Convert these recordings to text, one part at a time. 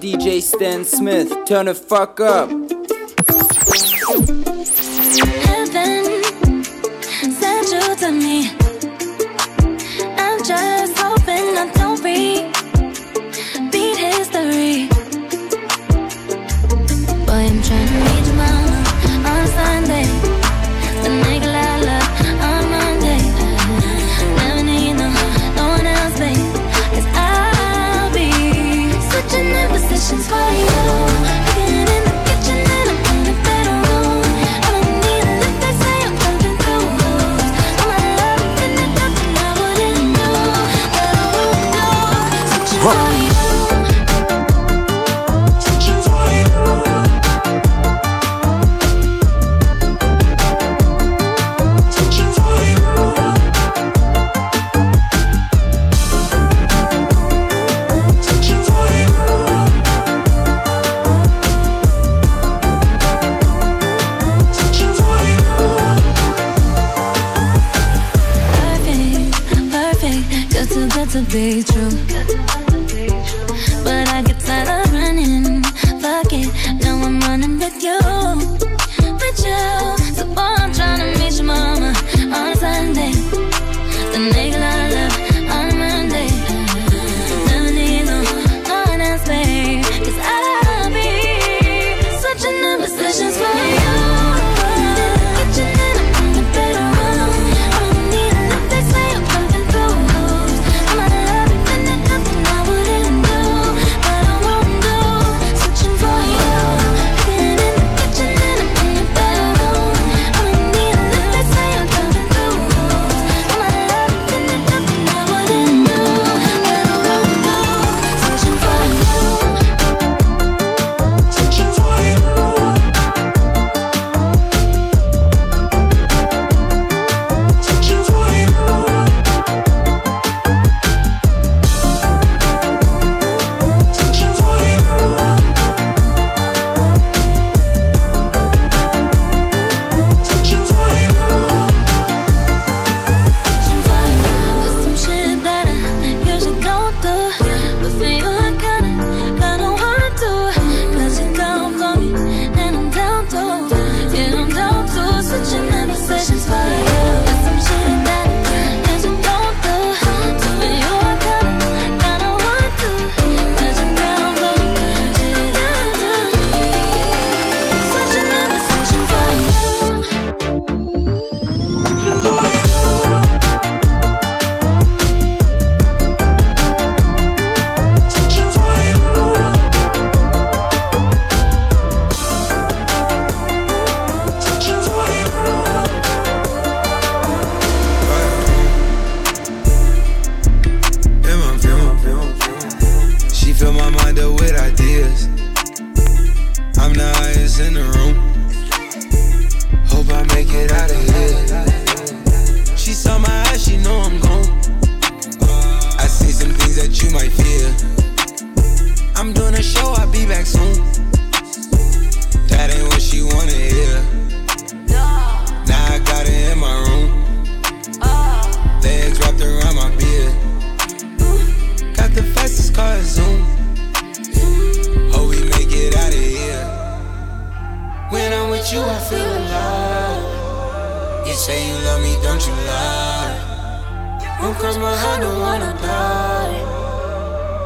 DJ Stan Smith, turn the fuck up. Heaven you to me. You, I feel alive. You say you love me, don't you lie. Won't cross my heart, don't wanna die.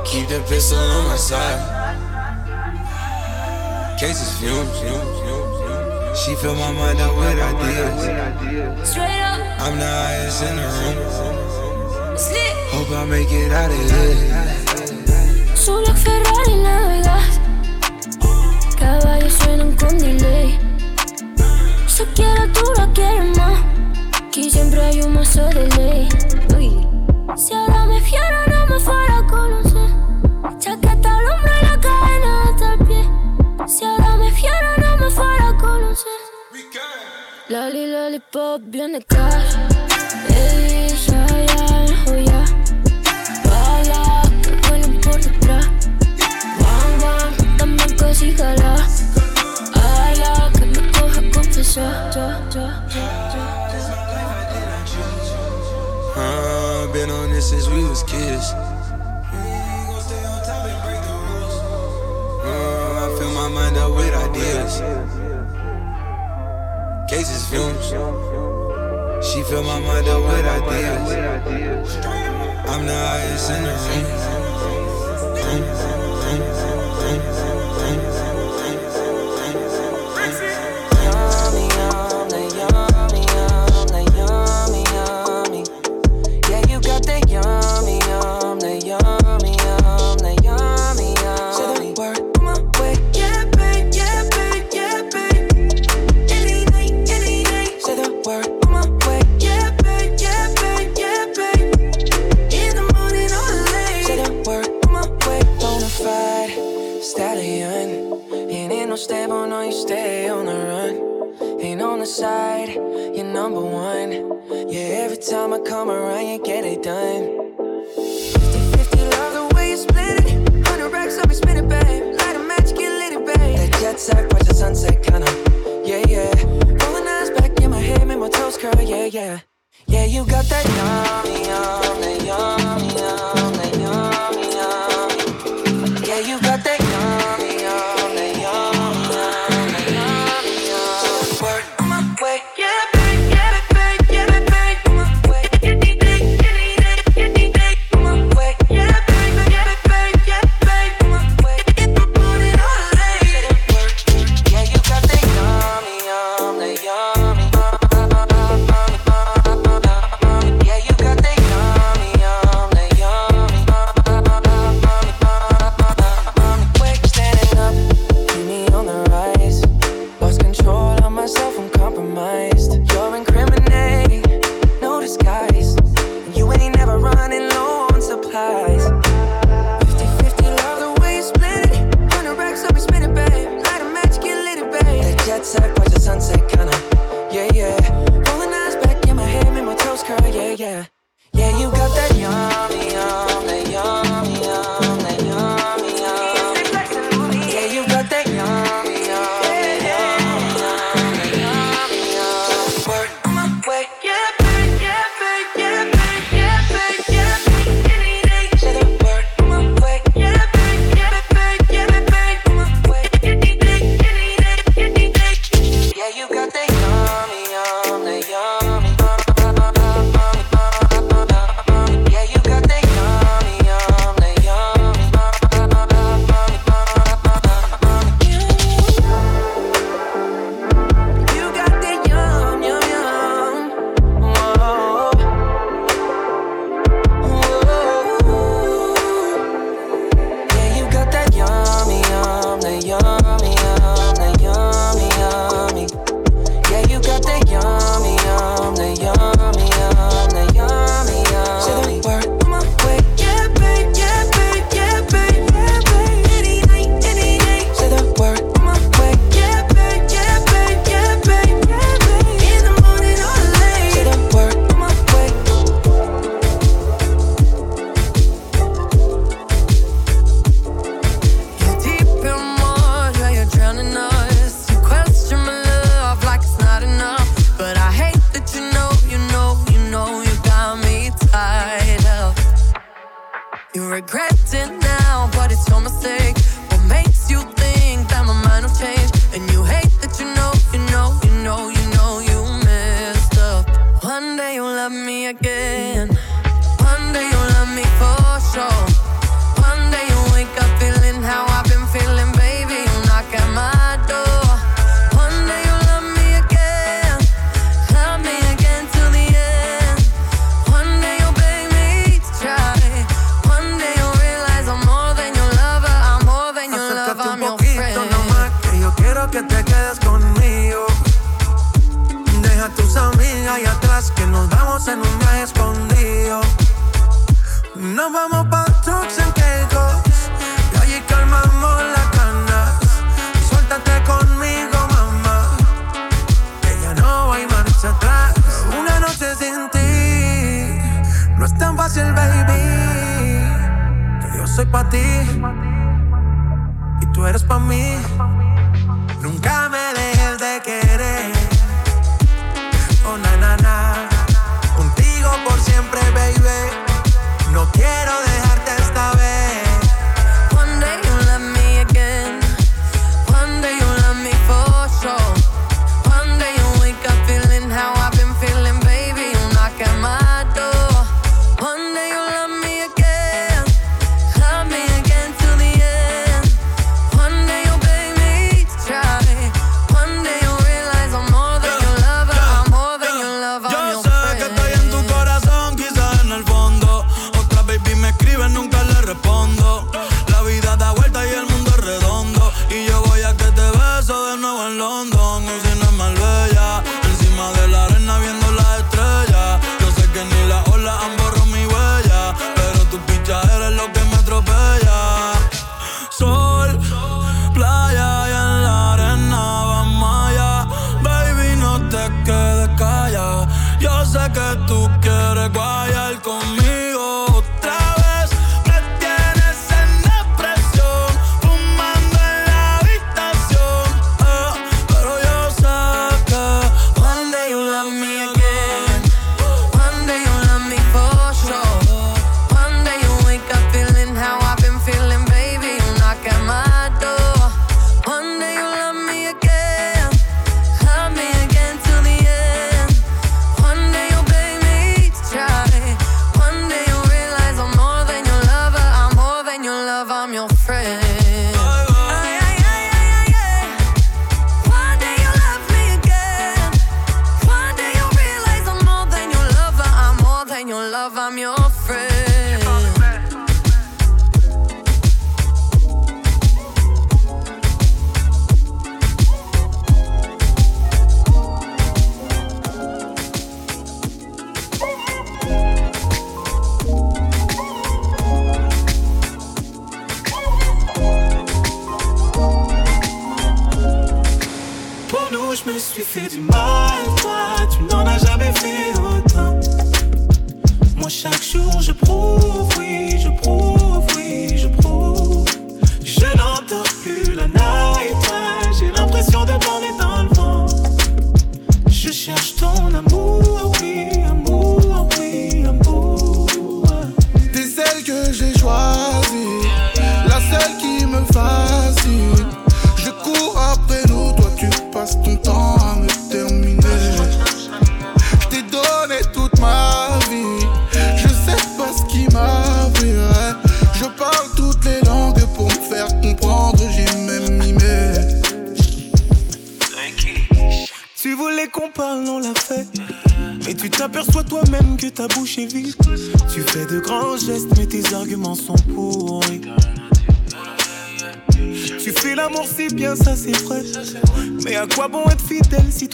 Keep the pistol on my side. Cases fumes, fumes, fumes. She fill my mind up with ideas. Straight up. I'm the highest in the room. Slit. Hope I make it out of here. Solo Ferrari navegas. Caballos suenan con delay. se quiere, tú la quieres más. Aquí siempre hay un mazo de ley. Uy. Si ahora me fiera, no me fuera a conocer. Chaqueta al hombro y la cadena hasta el pie. Si ahora me fiera, no me fuera a conocer. Lali, lollipop, viene cash. Ey, ya, ya, oh, ya. Bala, que vuelan por detrás. Bam, bam, también casi jala. Ala, to show. Uh, been on this since we was kids. I fill my mind up with ideas. Cases fumes. She fill my mind up with ideas. I'm the highest in the room. I'ma come around and get it done. 50 50, love the way you split it. 100 racks, I'll be spinning, babe. Light a match, get lit, babe. That jet set, watch the sunset, kinda. Yeah, yeah. Rolling eyes back in my head, make my toes curl, yeah, yeah. Yeah, you got that yummy, yummy, yummy, yummy.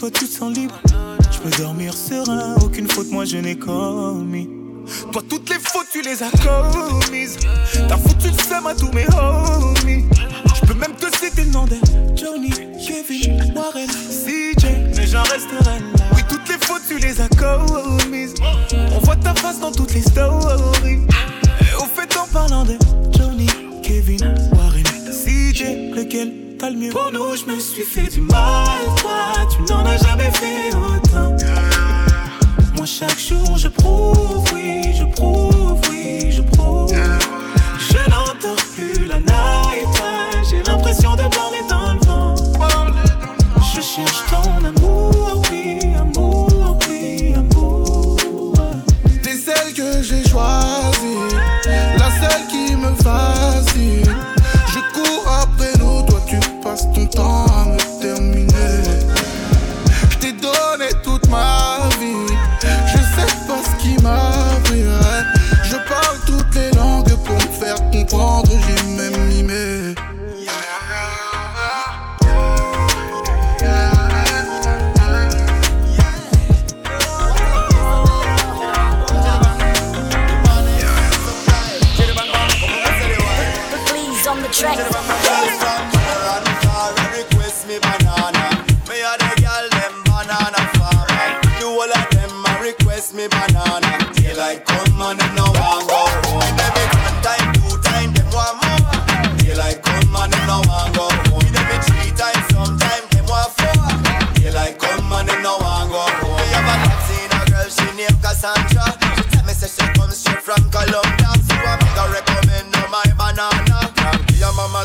toi tu te sens libre. Je peux dormir serein, aucune faute moi je n'ai commis. Toi toutes les fautes tu les as commises.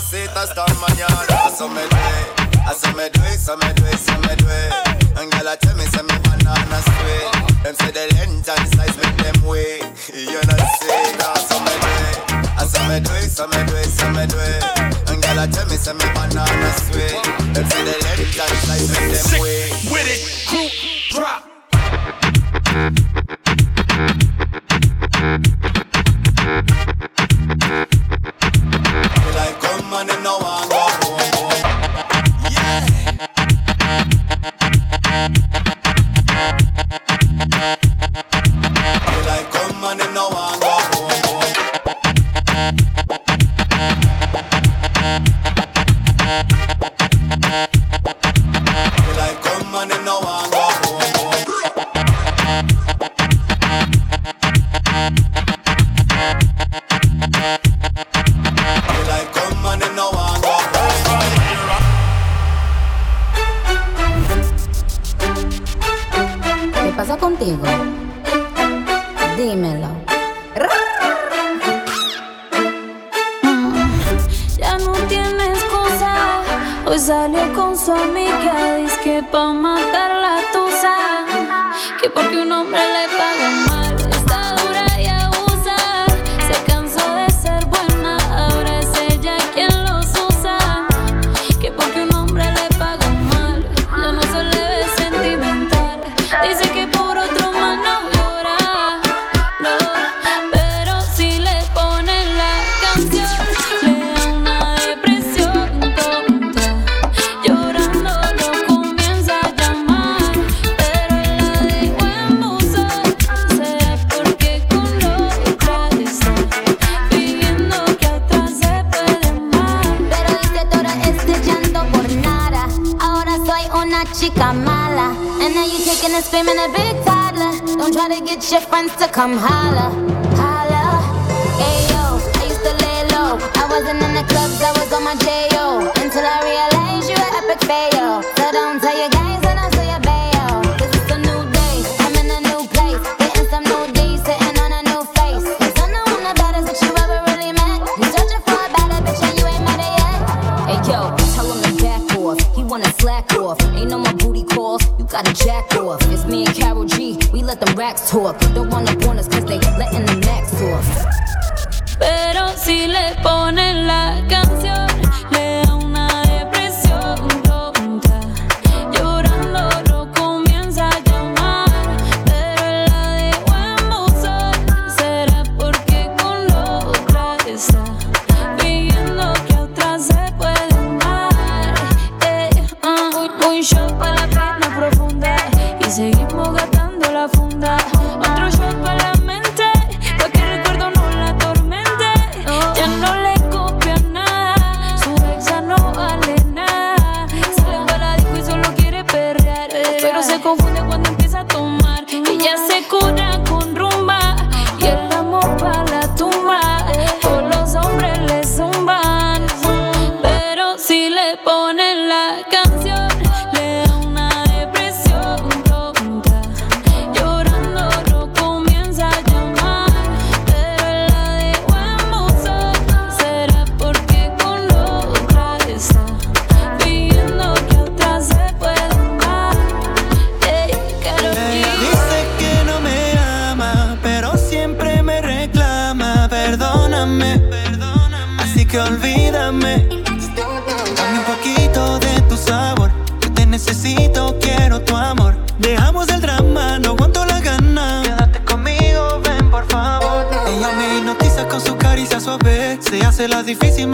seat, start my yard. So me do it, I so me do it, so me do it, so me do it. And girl, I tell me, say me banana sweet. Them say the length and size make them way. You know see, I so me do it, I so me do it, I so me do it, so me do it. And girl, I tell me, say me banana sweet. Them say the length and size make them way. Sick With it, crew drop.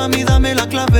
Mami, dame la clave.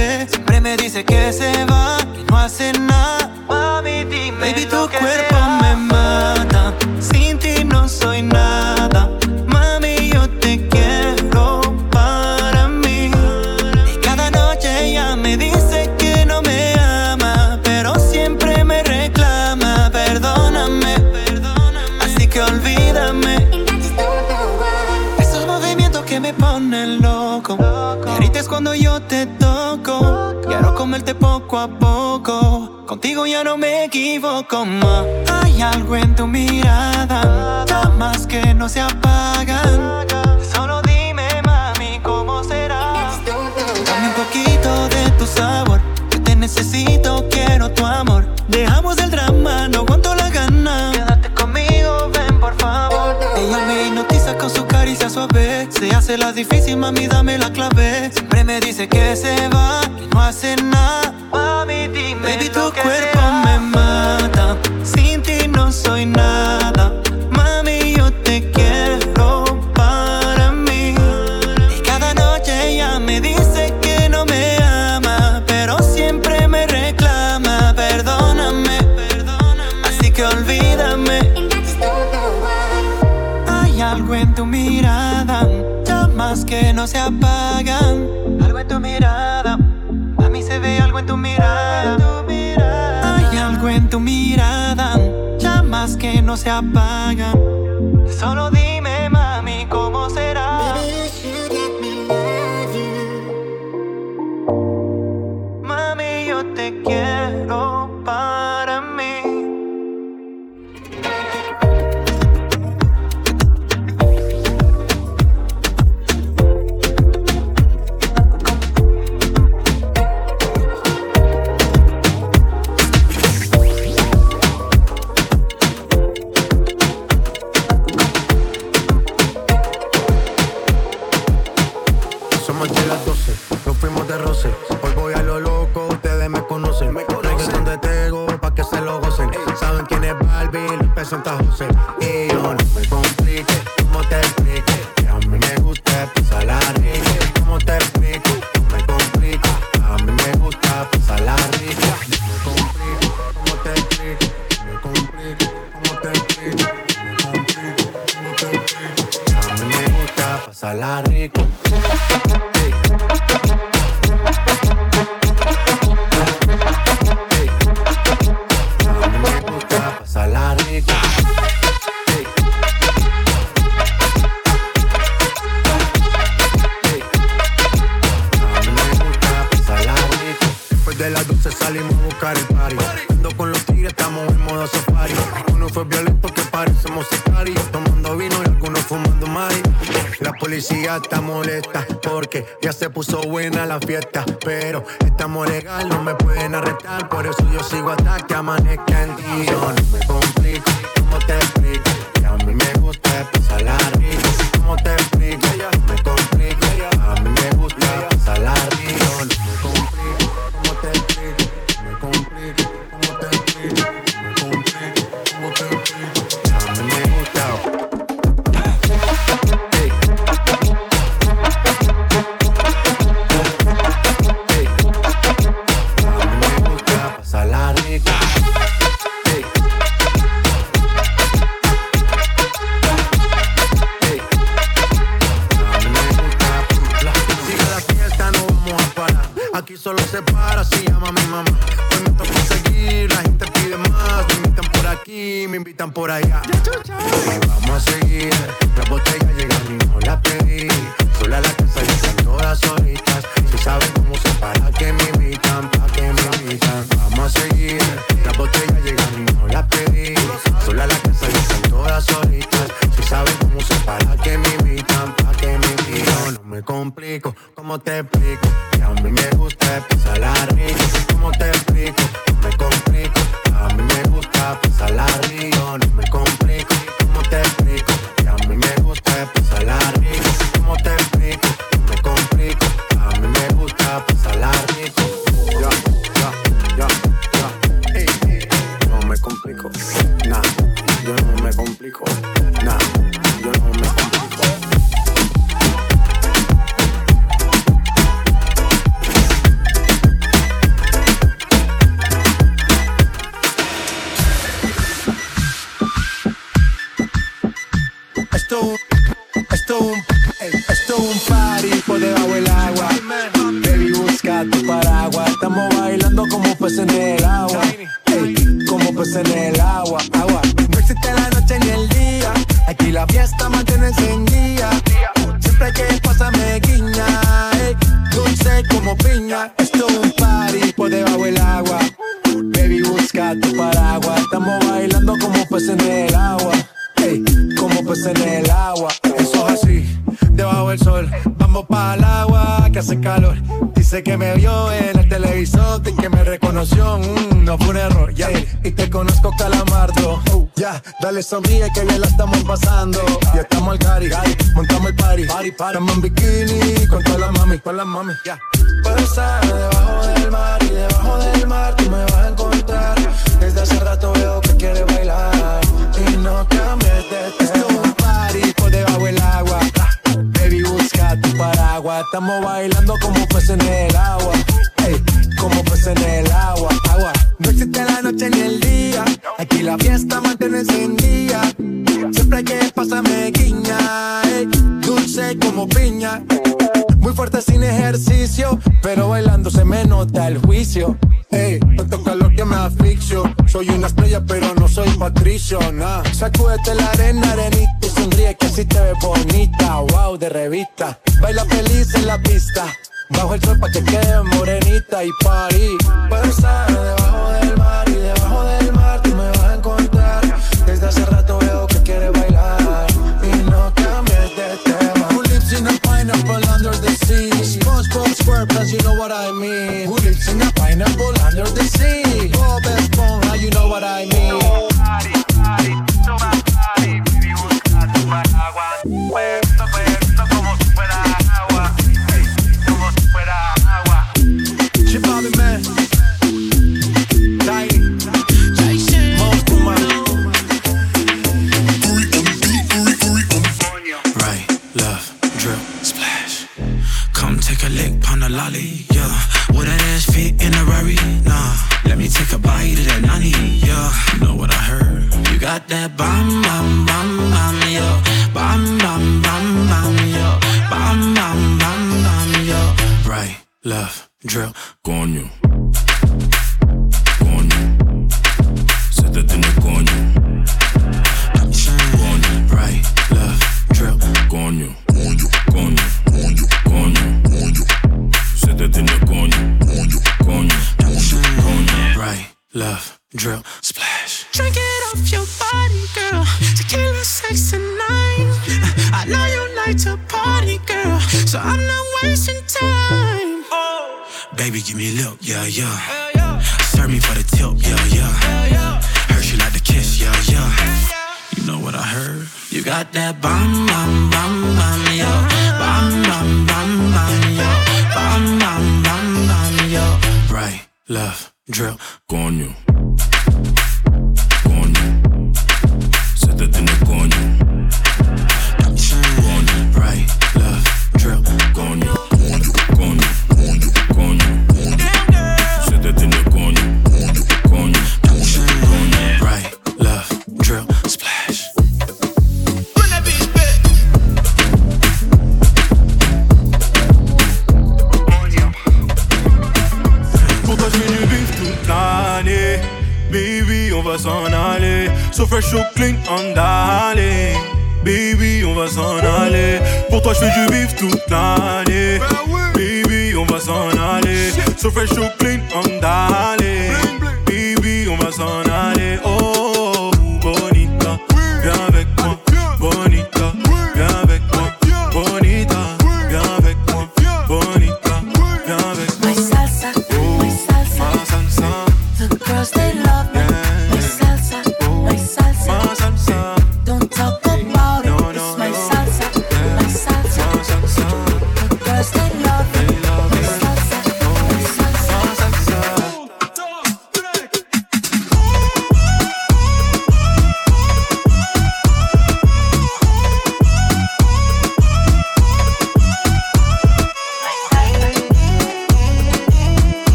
policía está molesta porque ya se puso buena la fiesta. Pero estamos legal, no me pueden arrestar. Por eso yo sigo hasta que amanezca en ti. No me complico, ¿cómo te explico? Que a mí me gusta pasar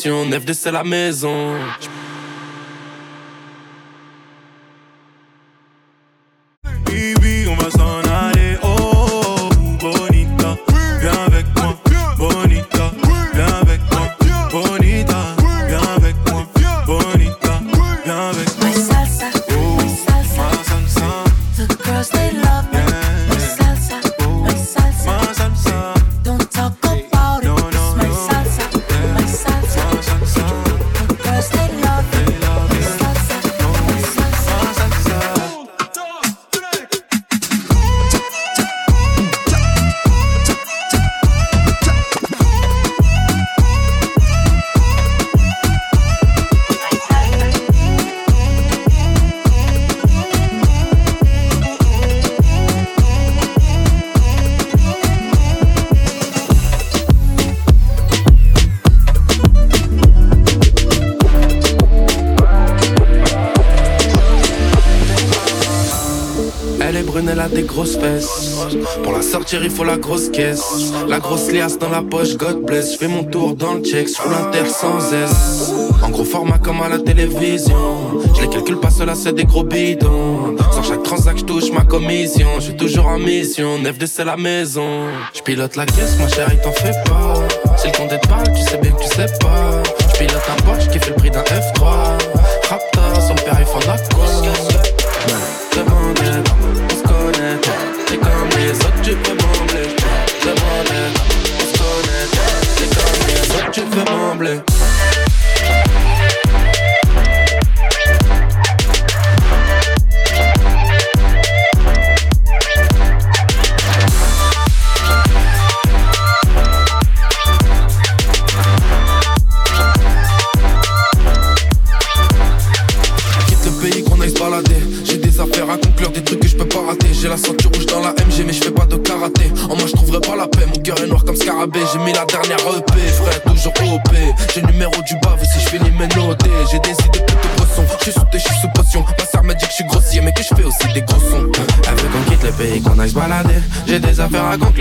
pression, neuf de c'est la maison. sortir, il faut la grosse caisse. La grosse liasse dans la poche, God bless. Je fais mon tour dans le check, je roule inter sans S. En gros format comme à la télévision. Je les calcule pas, cela c'est des gros bidons. Sans chaque transac, je touche ma commission. Je suis toujours en mission, neuf de la maison. Je pilote la caisse, ma chérie, t'en fais pas. Si le compte des pas, tu sais bien que tu sais pas. Je pilote un Porsche qui fait le prix d'un F3.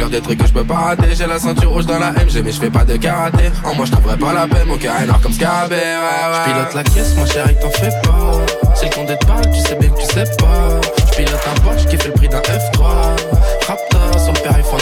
Des trucs que je peux pas rater. J'ai la ceinture rouge dans la MG, mais je fais pas de karaté. En moi, je trouverais pas la paix, mon cœur est noir comme Scarabée. Ouais, pilote la caisse, mon chéri, t'en fais pas. C'est le compte de tu sais bien que tu sais pas. Je pilote un Porsche qui fait le prix d'un F3. Raptor, son père, il font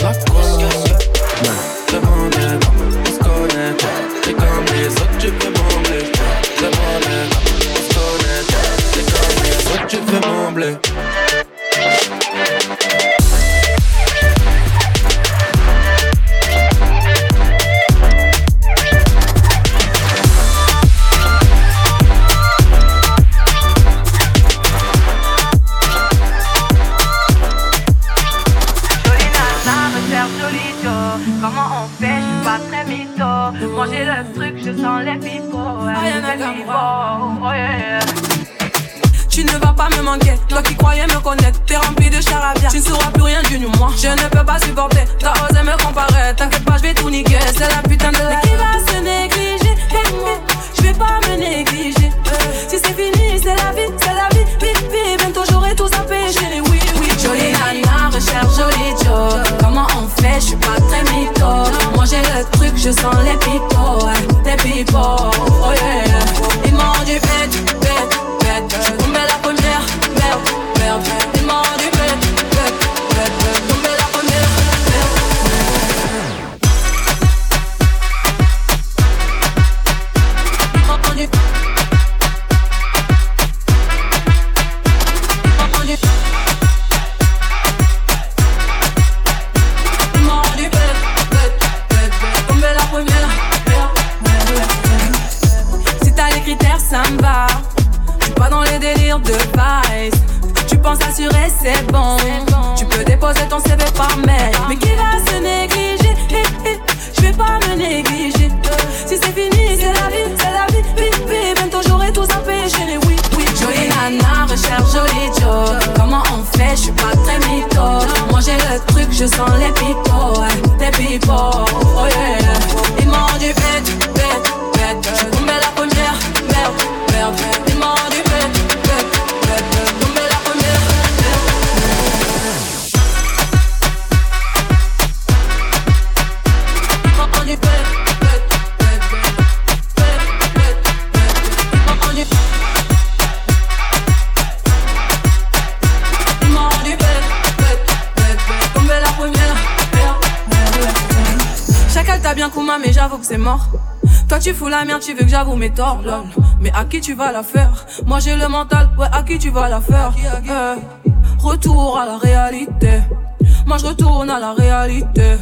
croyais me connaître, t'es rempli de charabia. Tu ne sauras plus rien du moi. Je ne peux pas supporter, t'as osé me comparer. T'inquiète pas, je vais tout niquer, c'est la putain de la. qui va se négliger, je vais pas me négliger. Si c'est fini, c'est la vie, c'est la vie. Vite, vite, bientôt j'aurai tout ça péché. Oui, oui, jolie nana, recherche joli Joe. Comment on fait, je suis pas très mytho. Moi j'ai le truc, je sens les pipots, les pipots. Oh yeah, la merde, tu veux que j'avoue mes torts. Mais à qui tu vas la faire? Moi j'ai le mental, ouais à qui tu vas la faire? Eh, Retour à la réalité. Moi je retourne à la réalité.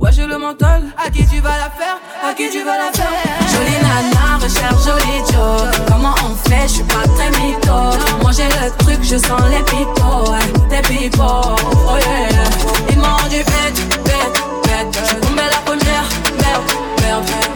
Ouais j'ai le mental. À qui tu vas la faire? À qui tu vas la faire? Jolie nana recherche joli Joe Comment on fait? Je suis pas très mytho. Moi j'ai le truc je sens les pipots Les pipots Oh yeah. Ils m'ont rendu bête bête bête. Je la première. Merde merde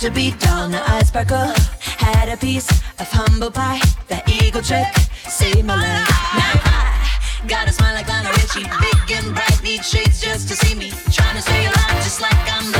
to be down the eyes sparkle. Had a piece of humble pie. That eagle trick saved my life. Now I got a smile like Lionel Richie. Big and bright, need shades just to see me. Trying to stay alive just like I'm.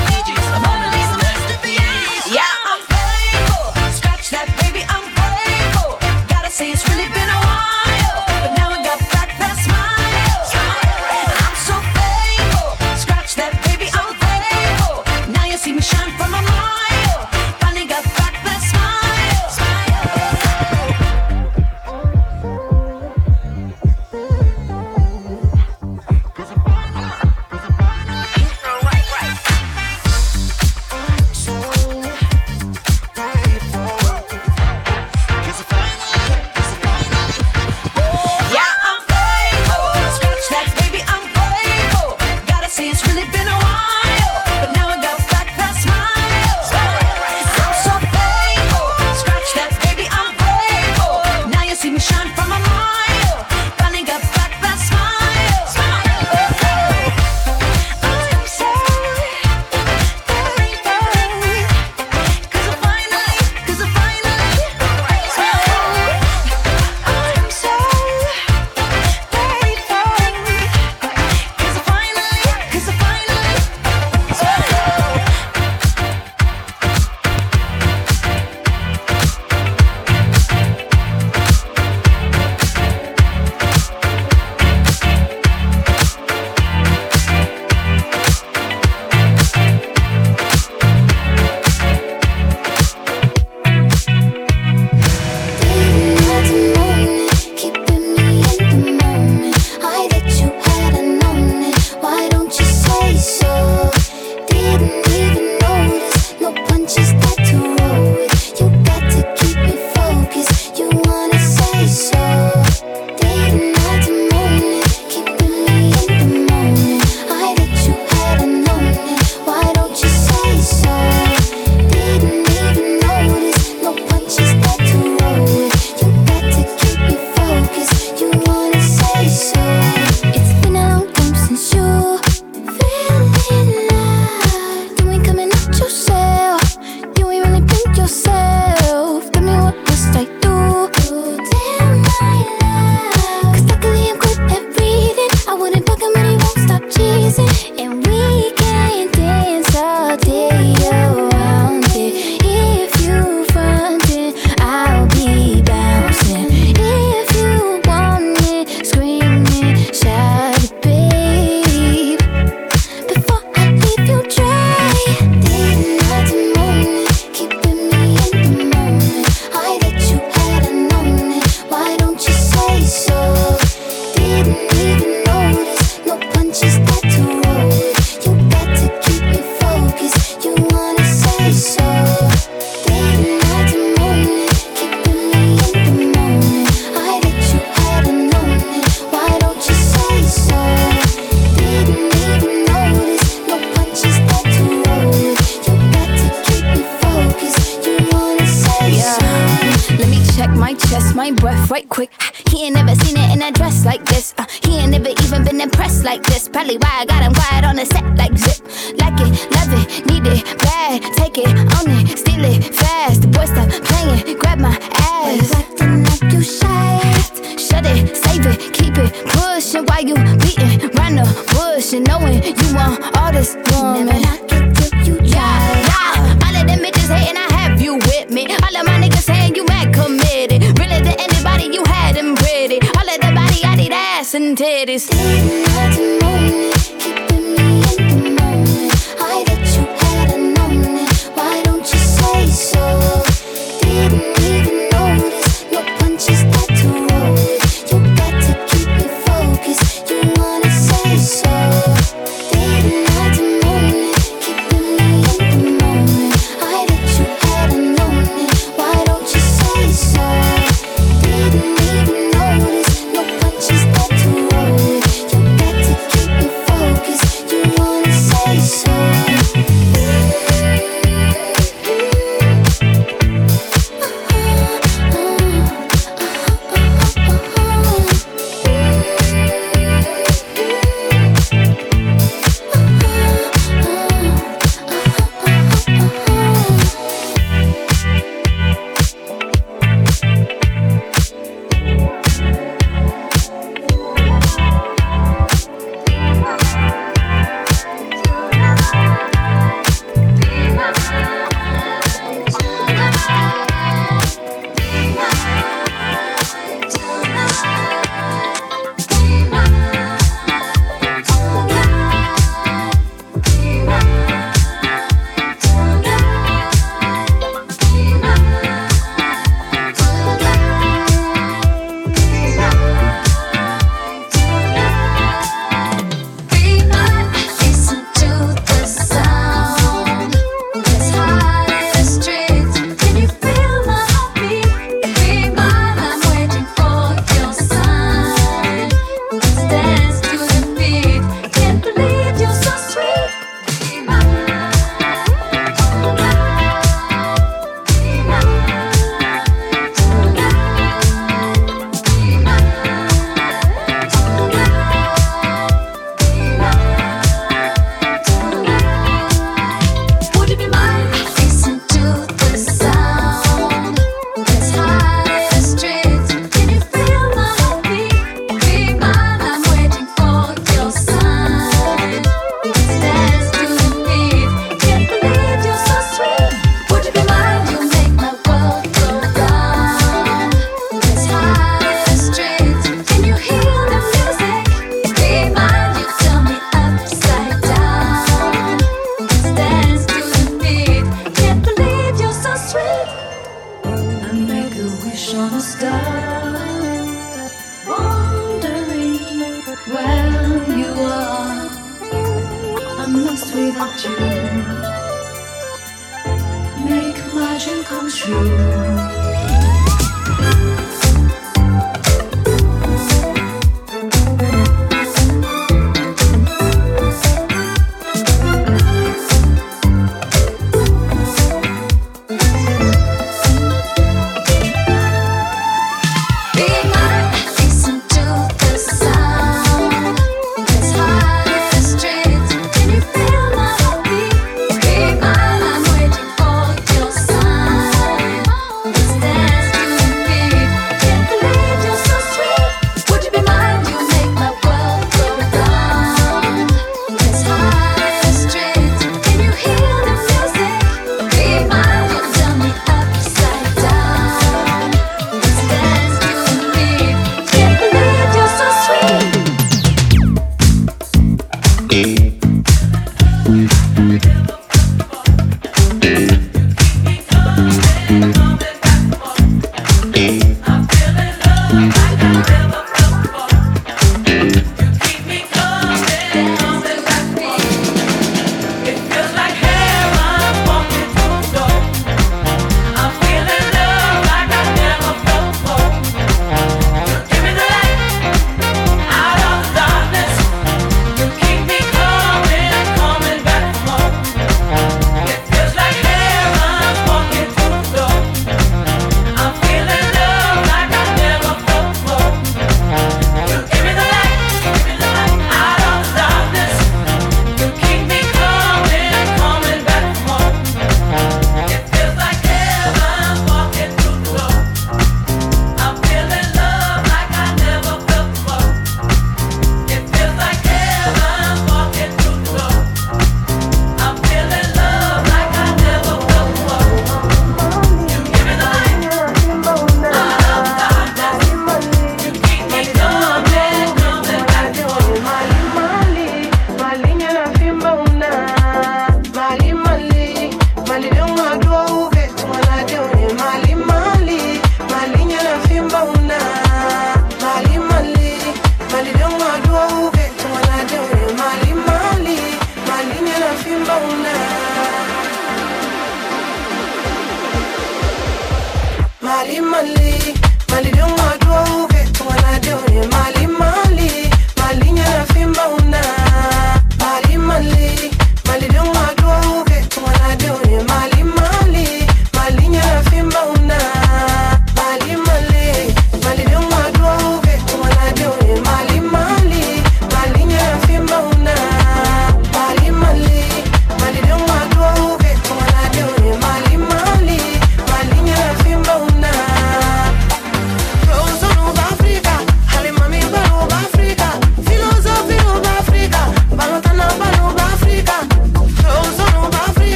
Without you. Make my dream come true.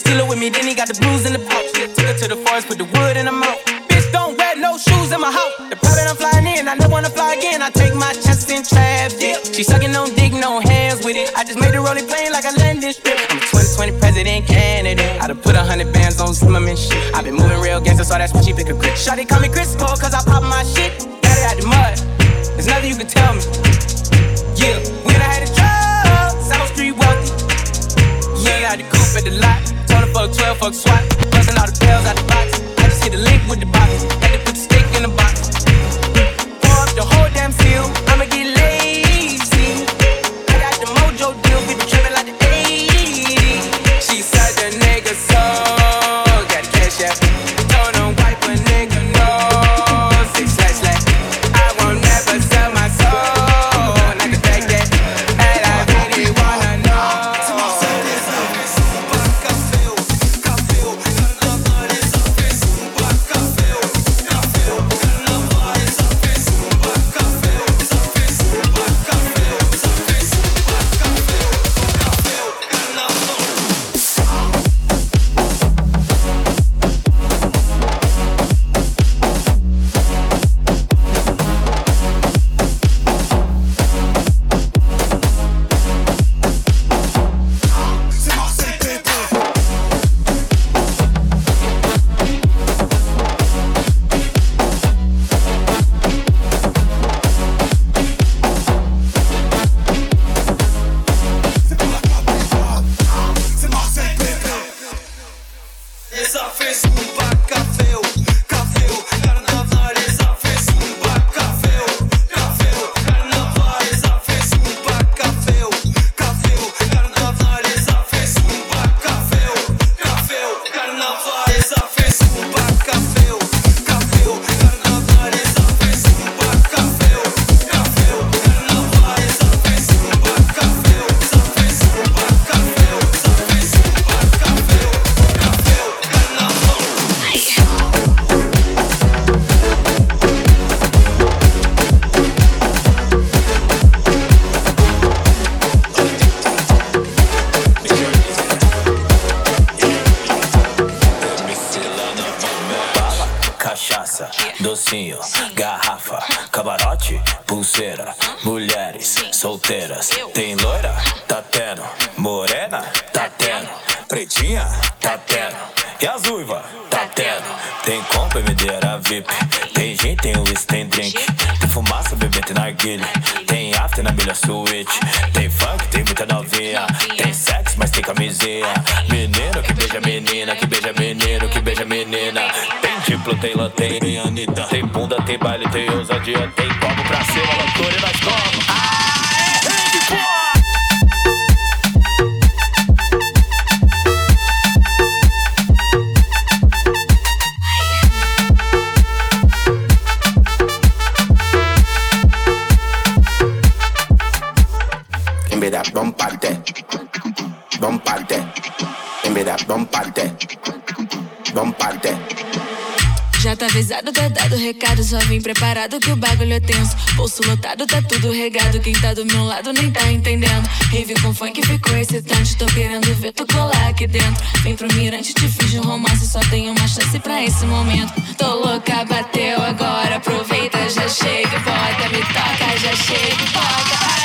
steal it with me, then he got the blues in the pouch. Took her to the forest, put the wood in the mouth. Bitch, don't wear no shoes in my house. The private I'm flying in, I never wanna fly again. I take my chances in traffic. She sucking no dick, no hands with it. I just made her rolling plane like a landing strip. I'm a 2020 president candidate. I done put a hundred bands on Zimmerman shit. I been moving real gangster, so that's why she pick a grip. Shawty call me Chris cause I pop my shit. Fuck swat. busting all the bells out the Já tá avisado, tá dado recado. Só vim preparado que o bagulho é tenso. Bolso lotado, tá tudo regado. Quem tá do meu lado nem tá entendendo. Rave com funk ficou excitante. Tô querendo ver tu colar aqui dentro. Vem pro mirante, te fiz um romance. Só tenho uma chance pra esse momento. Tô louca, bateu agora. Aproveita, já chega e bota. Me toca, já chega e bota.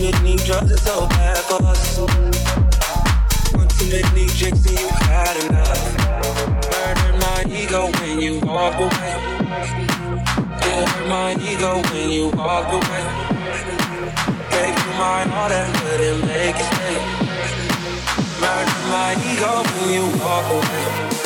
Too many drugs, so bad for us. Too many and you had enough. My ego when you walk away. My ego when you away. Gave you my heart and couldn't make it stay. Murder my ego when you walk away.